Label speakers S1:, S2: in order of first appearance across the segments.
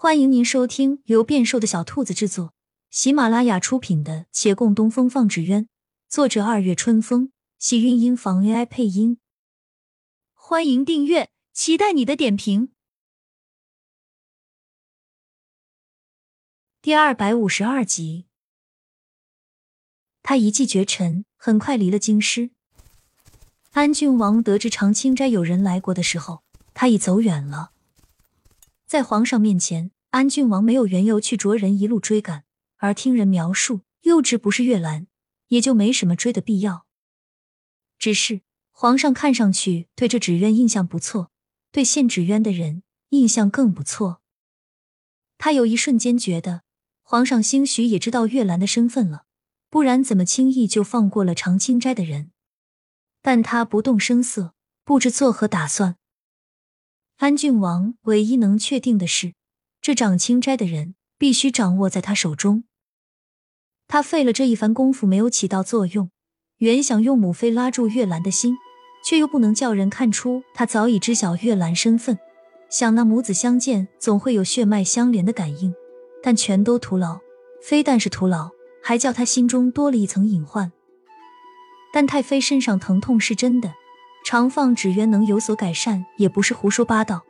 S1: 欢迎您收听由变瘦的小兔子制作、喜马拉雅出品的《且共东风放纸鸢》，作者二月春风，喜韵音房 AI 配音。欢迎订阅，期待你的点评。第二百五十二集，他一骑绝尘，很快离了京师。安郡王得知长清斋有人来过的时候，他已走远了。在皇上面前，安郡王没有缘由去着人一路追赶，而听人描述又知不是月兰，也就没什么追的必要。只是皇上看上去对这纸鸢印象不错，对献纸鸢的人印象更不错。他有一瞬间觉得，皇上兴许也知道月兰的身份了，不然怎么轻易就放过了长青斋的人？但他不动声色，不知作何打算。安郡王唯一能确定的是，这长青斋的人必须掌握在他手中。他费了这一番功夫没有起到作用，原想用母妃拉住月兰的心，却又不能叫人看出他早已知晓月兰身份。想那母子相见，总会有血脉相连的感应，但全都徒劳。非但是徒劳，还叫他心中多了一层隐患。但太妃身上疼痛是真的。常放纸鸢能有所改善，也不是胡说八道。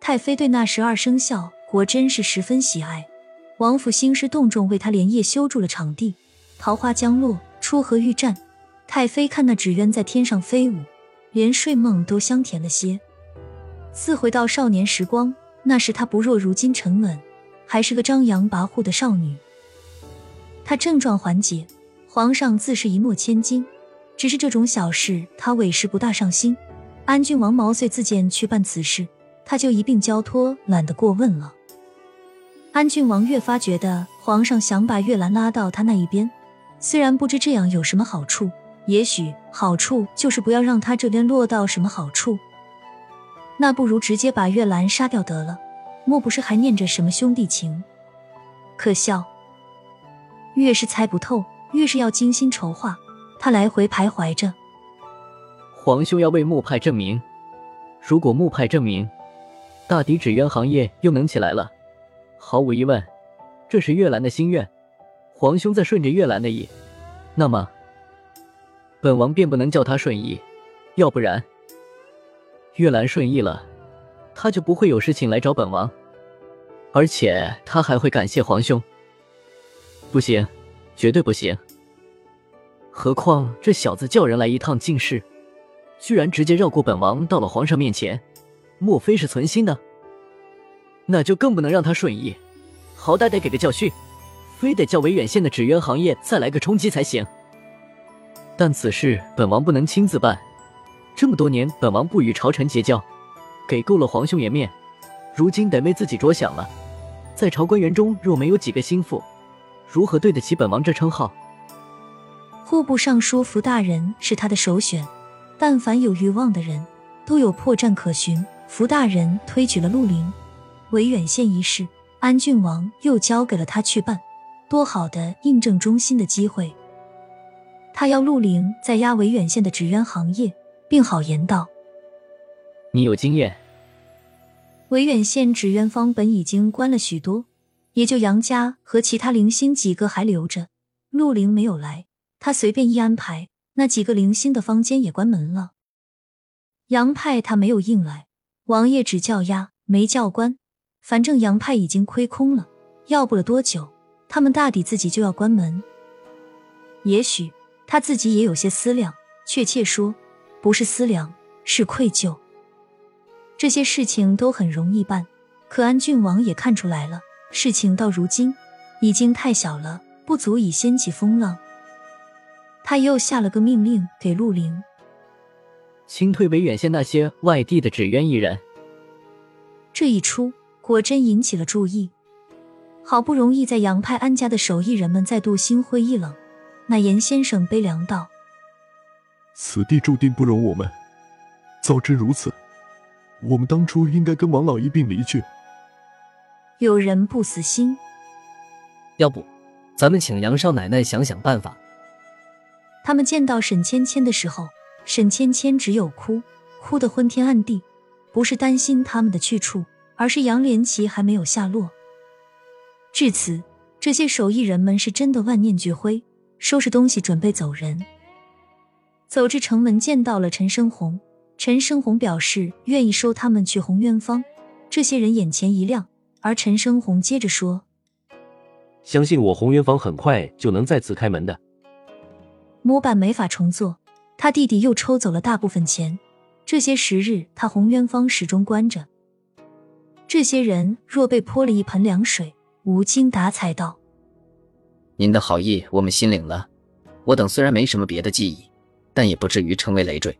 S1: 太妃对那十二生肖果真是十分喜爱，王府兴师动众为她连夜修筑了场地。桃花将落，出河欲战，太妃看那纸鸢在天上飞舞，连睡梦都香甜了些，似回到少年时光。那时她不若如今沉稳，还是个张扬跋扈的少女。她症状缓解，皇上自是一诺千金。只是这种小事，他委实不大上心。安郡王毛遂自荐去办此事，他就一并交托，懒得过问了。安郡王越发觉得皇上想把月兰拉到他那一边，虽然不知这样有什么好处，也许好处就是不要让他这边落到什么好处。那不如直接把月兰杀掉得了，莫不是还念着什么兄弟情？可笑！越是猜不透，越是要精心筹划。他来回徘徊着，
S2: 皇兄要为木派证明。如果木派证明，大抵纸鸢行业又能起来了。毫无疑问，这是月兰的心愿。皇兄在顺着月兰的意，那么本王便不能叫他顺意。要不然，月兰顺意了，他就不会有事情来找本王，而且他还会感谢皇兄。不行，绝对不行。何况这小子叫人来一趟进士，居然直接绕过本王到了皇上面前，莫非是存心的？那就更不能让他顺意，好歹得给个教训，非得叫维远县的纸鸢行业再来个冲击才行。但此事本王不能亲自办，这么多年本王不与朝臣结交，给够了皇兄颜面，如今得为自己着想了。在朝官员中若没有几个心腹，如何对得起本王这称号？
S1: 户部尚书福大人是他的首选，但凡有欲望的人，都有破绽可循。福大人推举了陆林，维远县一事，安郡王又交给了他去办，多好的印证忠心的机会！他要陆林在压维远县的纸鸢行业，并好言道：“
S2: 你有经验。
S1: 维远县纸鸢坊本已经关了许多，也就杨家和其他零星几个还留着。陆林没有来。”他随便一安排，那几个零星的房间也关门了。杨派他没有硬来，王爷只叫押，没叫关。反正杨派已经亏空了，要不了多久，他们大抵自己就要关门。也许他自己也有些思量，确切说，不是思量，是愧疚。这些事情都很容易办，可安郡王也看出来了，事情到如今已经太小了，不足以掀起风浪。他又下了个命令给陆凌，
S2: 清退维远县那些外地的纸鸢艺人。
S1: 这一出果真引起了注意。好不容易在杨派安家的手艺人们再度心灰意冷，那严先生悲凉道：“
S3: 此地注定不容我们。早知如此，我们当初应该跟王老一并离去。”
S1: 有人不死心，
S4: 要不，咱们请杨少奶奶想想办法。
S1: 他们见到沈芊芊的时候，沈芊芊只有哭，哭得昏天暗地。不是担心他们的去处，而是杨连奇还没有下落，至此，这些手艺人们是真的万念俱灰，收拾东西准备走人。走至城门，见到了陈生红。陈生红表示愿意收他们去红渊坊。这些人眼前一亮，而陈生红接着说：“
S5: 相信我，红渊坊很快就能再次开门的。
S1: 模板没法重做，他弟弟又抽走了大部分钱。这些时日，他洪渊方始终关着。这些人若被泼了一盆凉水，无精打采道：‘
S6: 您的好意我们心领了。我等虽然没什么别的记忆。’”但也不至于成为累赘。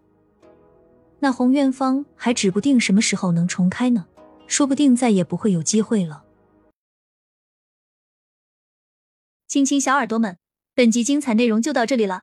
S1: 那洪渊方还指不定什么时候能重开呢，说不定再也不会有机会了。
S7: 亲亲小耳朵们，本集精彩内容就到这里了，